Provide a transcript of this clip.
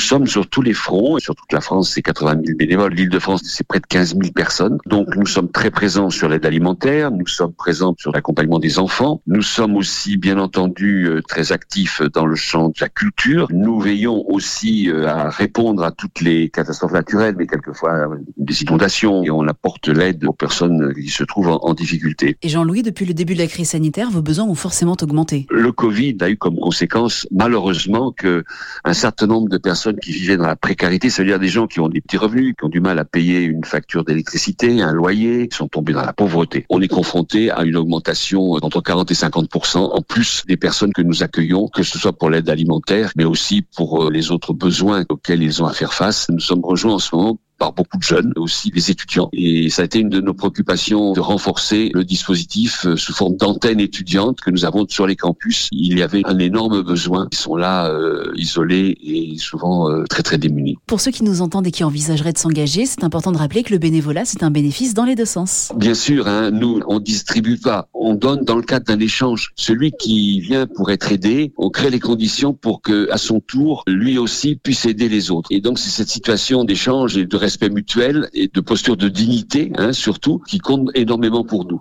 sommes sur tous les fronts, et sur toute la France, c'est 80 000 bénévoles. L'Île-de-France, c'est près de 15 000 personnes. Donc, nous sommes très présents sur l'aide alimentaire, nous sommes présents sur l'accompagnement des enfants. Nous sommes aussi, bien entendu, euh, très actifs dans le champ de la culture. Nous veillons aussi euh, à répondre à toutes les catastrophes naturelles, mais quelquefois euh, des inondations, et on apporte l'aide aux personnes qui se trouvent en, difficulté. Et Jean-Louis, depuis le début de la crise sanitaire, vos besoins ont forcément augmenté. Le Covid a eu comme conséquence, malheureusement, que un certain nombre de personnes qui vivaient dans la précarité, c'est-à-dire des gens qui ont des petits revenus, qui ont du mal à payer une facture d'électricité, un loyer, qui sont tombés dans la pauvreté. On est confronté à une augmentation d'entre 40 et 50% en plus des personnes que nous accueillons, que ce soit pour l'aide alimentaire, mais aussi pour euh, les autres besoins auxquels ils ont à faire face. Nous sommes rejoints en ce moment par beaucoup de jeunes, aussi les étudiants. Et ça a été une de nos préoccupations de renforcer le dispositif euh, sous forme d'antenne étudiante que nous avons sur les campus. Il y avait un énorme besoin. Ils sont là euh, isolés et souvent euh, très très démunis. Pour ceux qui nous entendent et qui envisageraient de s'engager, c'est important de rappeler que le bénévolat, c'est un bénéfice dans les deux sens. Bien sûr, hein, nous, on distribue pas, on donne dans le cadre d'un échange. Celui qui vient pour être aidé, on crée les conditions pour que, à son tour, lui aussi puisse aider les autres. Et donc c'est cette situation d'échange et de respect mutuel et de posture de dignité, hein, surtout, qui compte énormément pour nous.